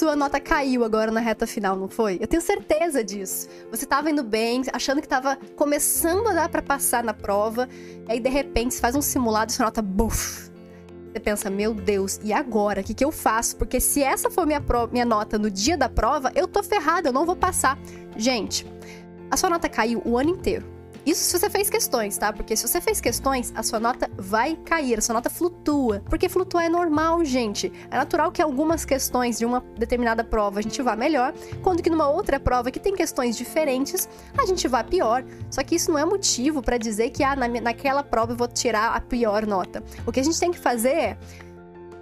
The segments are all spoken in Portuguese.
Sua nota caiu agora na reta final, não foi? Eu tenho certeza disso. Você tava indo bem, achando que tava começando a dar para passar na prova, e aí de repente você faz um simulado e sua nota buf. Você pensa, meu Deus, e agora? O que, que eu faço? Porque se essa for minha, minha nota no dia da prova, eu tô ferrada, eu não vou passar. Gente, a sua nota caiu o ano inteiro. Isso se você fez questões, tá? Porque se você fez questões, a sua nota vai cair, a sua nota flutua. Porque flutuar é normal, gente. É natural que algumas questões de uma determinada prova a gente vá melhor, quando que numa outra prova que tem questões diferentes, a gente vá pior. Só que isso não é motivo para dizer que ah, na, naquela prova eu vou tirar a pior nota. O que a gente tem que fazer é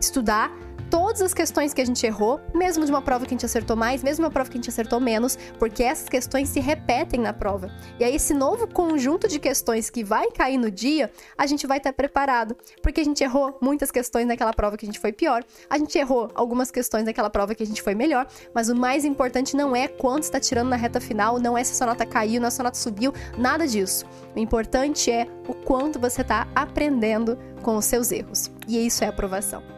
estudar todas as questões que a gente errou, mesmo de uma prova que a gente acertou mais, mesmo uma prova que a gente acertou menos, porque essas questões se repetem na prova. E aí, esse novo conjunto de questões que vai cair no dia, a gente vai estar preparado, porque a gente errou muitas questões naquela prova que a gente foi pior, a gente errou algumas questões naquela prova que a gente foi melhor, mas o mais importante não é quanto está tirando na reta final, não é se a sua nota caiu, não é se a sua nota subiu, nada disso. O importante é o quanto você está aprendendo com os seus erros. E isso é aprovação.